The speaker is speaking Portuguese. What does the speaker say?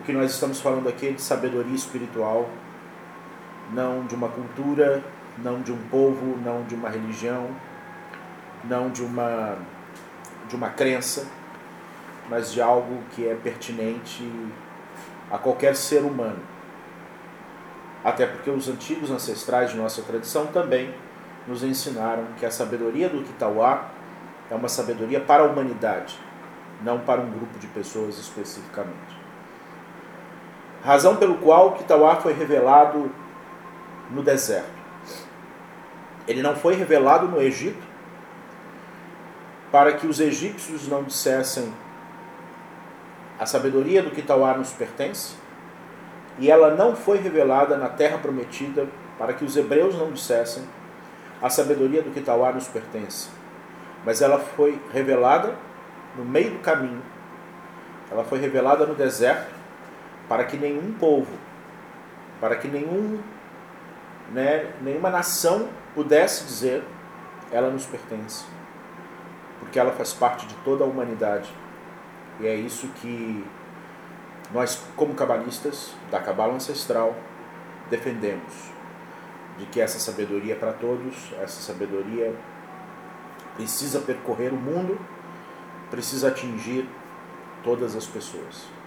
O que nós estamos falando aqui é de sabedoria espiritual, não de uma cultura, não de um povo, não de uma religião, não de uma, de uma crença, mas de algo que é pertinente a qualquer ser humano. Até porque os antigos ancestrais de nossa tradição também nos ensinaram que a sabedoria do Kitauá é uma sabedoria para a humanidade, não para um grupo de pessoas especificamente. Razão pelo qual o Kitauá foi revelado no deserto. Ele não foi revelado no Egito para que os egípcios não dissessem a sabedoria do Kitauá nos pertence, e ela não foi revelada na terra prometida para que os hebreus não dissessem a sabedoria do Kitauá nos pertence, mas ela foi revelada no meio do caminho, ela foi revelada no deserto para que nenhum povo, para que nenhum, né, nenhuma nação pudesse dizer ela nos pertence, porque ela faz parte de toda a humanidade. E é isso que nós, como cabalistas da Cabala Ancestral, defendemos. De que essa sabedoria é para todos, essa sabedoria precisa percorrer o mundo, precisa atingir todas as pessoas.